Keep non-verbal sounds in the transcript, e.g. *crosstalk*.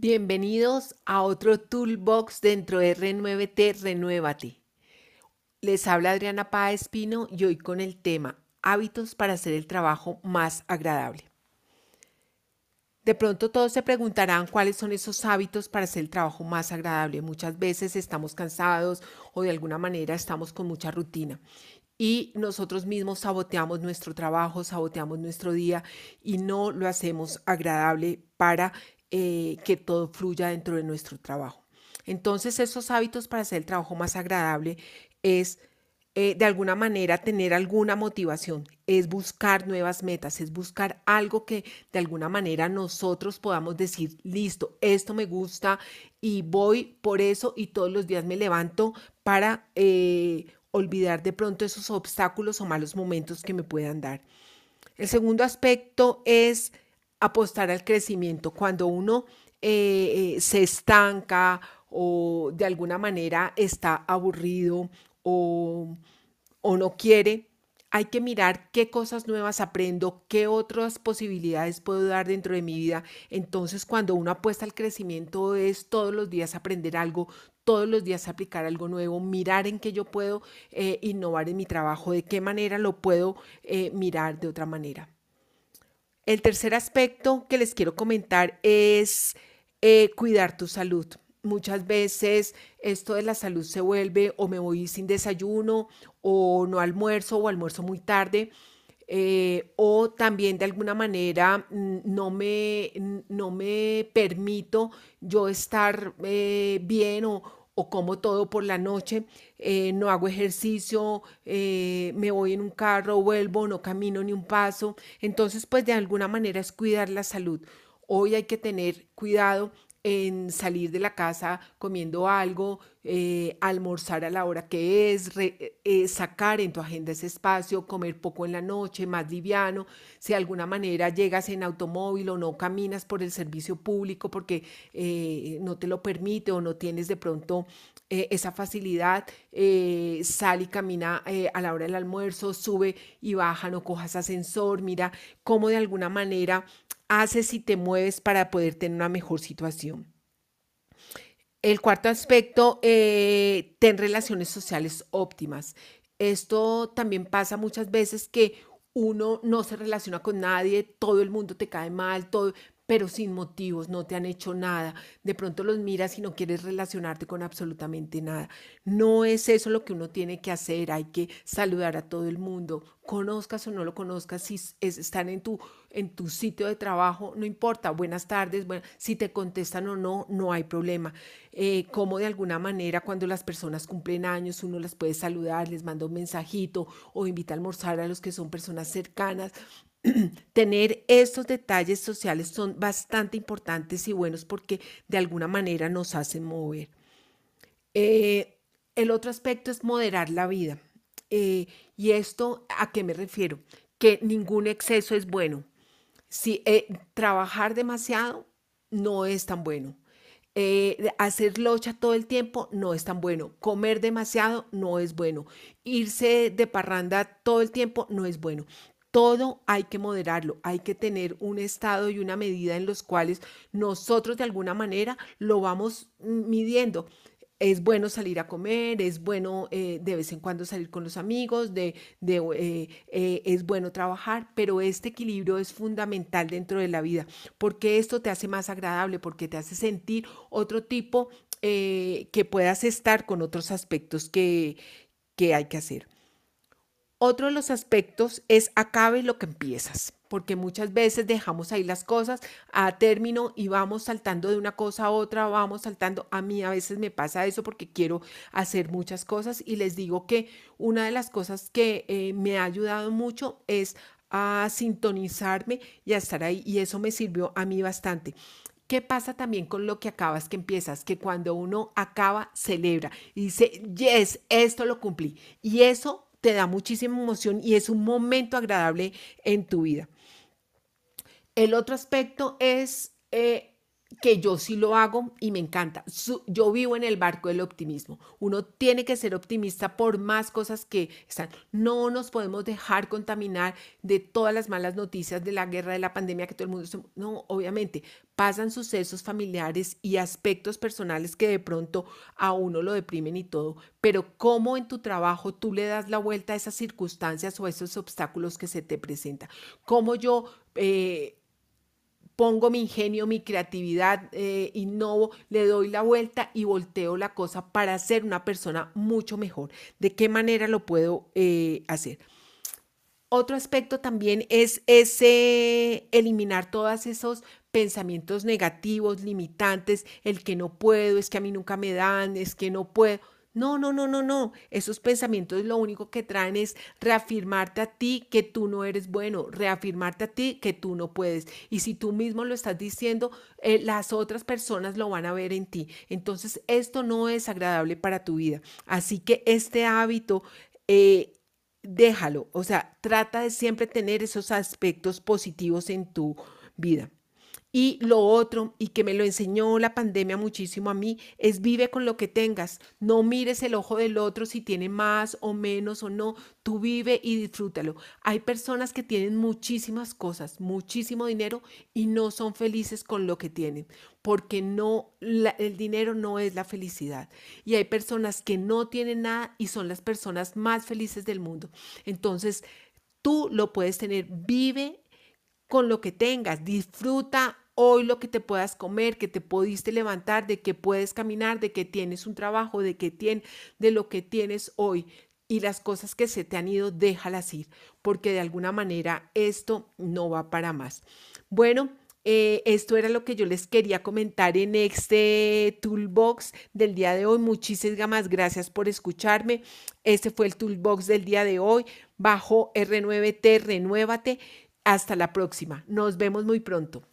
Bienvenidos a otro Toolbox dentro de R9T Renuévate. Les habla Adriana Páez Pino y hoy con el tema Hábitos para hacer el trabajo más agradable. De pronto todos se preguntarán cuáles son esos hábitos para hacer el trabajo más agradable. Muchas veces estamos cansados o de alguna manera estamos con mucha rutina y nosotros mismos saboteamos nuestro trabajo, saboteamos nuestro día y no lo hacemos agradable para eh, que todo fluya dentro de nuestro trabajo. Entonces, esos hábitos para hacer el trabajo más agradable es eh, de alguna manera tener alguna motivación, es buscar nuevas metas, es buscar algo que de alguna manera nosotros podamos decir, listo, esto me gusta y voy por eso y todos los días me levanto para eh, olvidar de pronto esos obstáculos o malos momentos que me puedan dar. El segundo aspecto es apostar al crecimiento. Cuando uno eh, eh, se estanca o de alguna manera está aburrido o, o no quiere, hay que mirar qué cosas nuevas aprendo, qué otras posibilidades puedo dar dentro de mi vida. Entonces, cuando uno apuesta al crecimiento es todos los días aprender algo, todos los días aplicar algo nuevo, mirar en qué yo puedo eh, innovar en mi trabajo, de qué manera lo puedo mirar de otra manera. El tercer aspecto que les quiero comentar es eh, cuidar tu salud. Muchas veces esto de la salud se vuelve o me voy sin desayuno o no almuerzo o almuerzo muy tarde. Eh, o también de alguna manera mm, no me, no me permito yo estar eh, bien o, o como todo por la noche, eh, no hago ejercicio, eh, me voy en un carro, vuelvo, no camino ni un paso. Entonces, pues de alguna manera es cuidar la salud. Hoy hay que tener cuidado en salir de la casa comiendo algo, eh, almorzar a la hora que es, eh, sacar en tu agenda ese espacio, comer poco en la noche, más liviano. Si de alguna manera llegas en automóvil o no caminas por el servicio público porque eh, no te lo permite o no tienes de pronto esa facilidad, sal y camina a la hora del almuerzo, sube y baja, no cojas ascensor, mira cómo de alguna manera haces y te mueves para poder tener una mejor situación. El cuarto aspecto, eh, ten relaciones sociales óptimas. Esto también pasa muchas veces que uno no se relaciona con nadie, todo el mundo te cae mal, todo, pero sin motivos, no te han hecho nada. De pronto los miras y no quieres relacionarte con absolutamente nada. No es eso lo que uno tiene que hacer, hay que saludar a todo el mundo, conozcas o no lo conozcas, si están en tu, en tu sitio de trabajo, no importa, buenas tardes, bueno, si te contestan o no, no hay problema. Eh, como de alguna manera cuando las personas cumplen años, uno las puede saludar, les manda un mensajito o invita a almorzar a los que son personas cercanas. *clears throat* tener estos detalles sociales son bastante importantes y buenos porque de alguna manera nos hacen mover. Eh, el otro aspecto es moderar la vida. Eh, ¿Y esto a qué me refiero? Que ningún exceso es bueno. Si eh, trabajar demasiado no es tan bueno. hacer locha todo el tiempo no es tan bueno. Comer demasiado no es bueno. Irse de parranda todo el tiempo no es bueno todo hay que moderarlo, hay que tener un estado y una medida en los cuales nosotros de alguna manera lo vamos midiendo. Es bueno salir a comer, es bueno eh, de vez en cuando salir con los amigos, de, eh, eh, es bueno trabajar, pero este equilibrio es fundamental dentro de la vida, porque esto te hace más agradable, porque te hace sentir otro tipo que puedas estar con otros aspectos que, que hay que hacer. Otro de los aspectos es acabe lo que empiezas, porque muchas veces dejamos ahí las cosas a término y vamos saltando de una cosa a otra, vamos saltando. A mí a veces me pasa eso porque quiero hacer muchas cosas y les digo que una de las cosas que eh, me ha ayudado mucho es a sintonizarme y a estar ahí y eso me sirvió a mí bastante. ¿Qué pasa también con lo que acabas que empiezas? Que cuando uno acaba, celebra y dice, yes, esto lo cumplí. Y eso te da muchísima emoción y es un momento agradable en tu vida. El otro aspecto es eh, que yo sí lo hago y me encanta. Yo vivo en el barco del optimismo. Uno tiene que ser optimista por más cosas que están. No nos podemos dejar contaminar de todas las malas noticias de la guerra, de la pandemia, que todo el mundo... No, obviamente, pasan sucesos familiares y aspectos personales que de pronto a uno lo deprimen y todo, pero cómo en tu trabajo tú le das la vuelta a esas circunstancias o a esos obstáculos que se te presentan. Cómo yo... Eh, pongo mi ingenio, mi creatividad, eh, innovo, le doy la vuelta y volteo la cosa para ser una persona mucho mejor. ¿De qué manera lo puedo eh, hacer? Otro aspecto también es ese eliminar todos esos pensamientos negativos, limitantes, el que no puedo, es que a mí nunca me dan, es que no puedo. No, no, no, no, no. Esos pensamientos lo único que traen es reafirmarte a ti que tú no eres bueno, reafirmarte a ti que tú no puedes. Y si tú mismo lo estás diciendo, eh, las otras personas lo van a ver en ti. Entonces, esto no es agradable para tu vida. Así que este hábito... Eh, déjalo, o sea, trata de siempre tener esos aspectos positivos en tu vida. Y lo otro, y que me lo enseñó la pandemia muchísimo a mí, es vive con lo que tengas. No mires el ojo del otro si tiene más o menos o no. Tú vive y disfrútalo. Hay personas que tienen muchísimas cosas, muchísimo dinero y no son felices con lo que tienen, porque no el dinero no es la felicidad. Y hay personas que no tienen nada y son las personas más felices del mundo. Entonces, tú lo puedes tener. Vive con lo que tengas. Disfruta hoy lo que te puedas comer, que te pudiste levantar, de que puedes caminar, de que tienes un trabajo, de que tienes, de lo que tienes hoy. Y las cosas que se te han ido, déjalas ir, porque de alguna manera esto no va para más. Bueno, eh, esto era lo que yo les quería comentar en este toolbox del día de hoy. Muchísimas gracias por escucharme. Este fue el toolbox del día de hoy. Bajo R9T, renuévate. Hasta la próxima. Nos vemos muy pronto.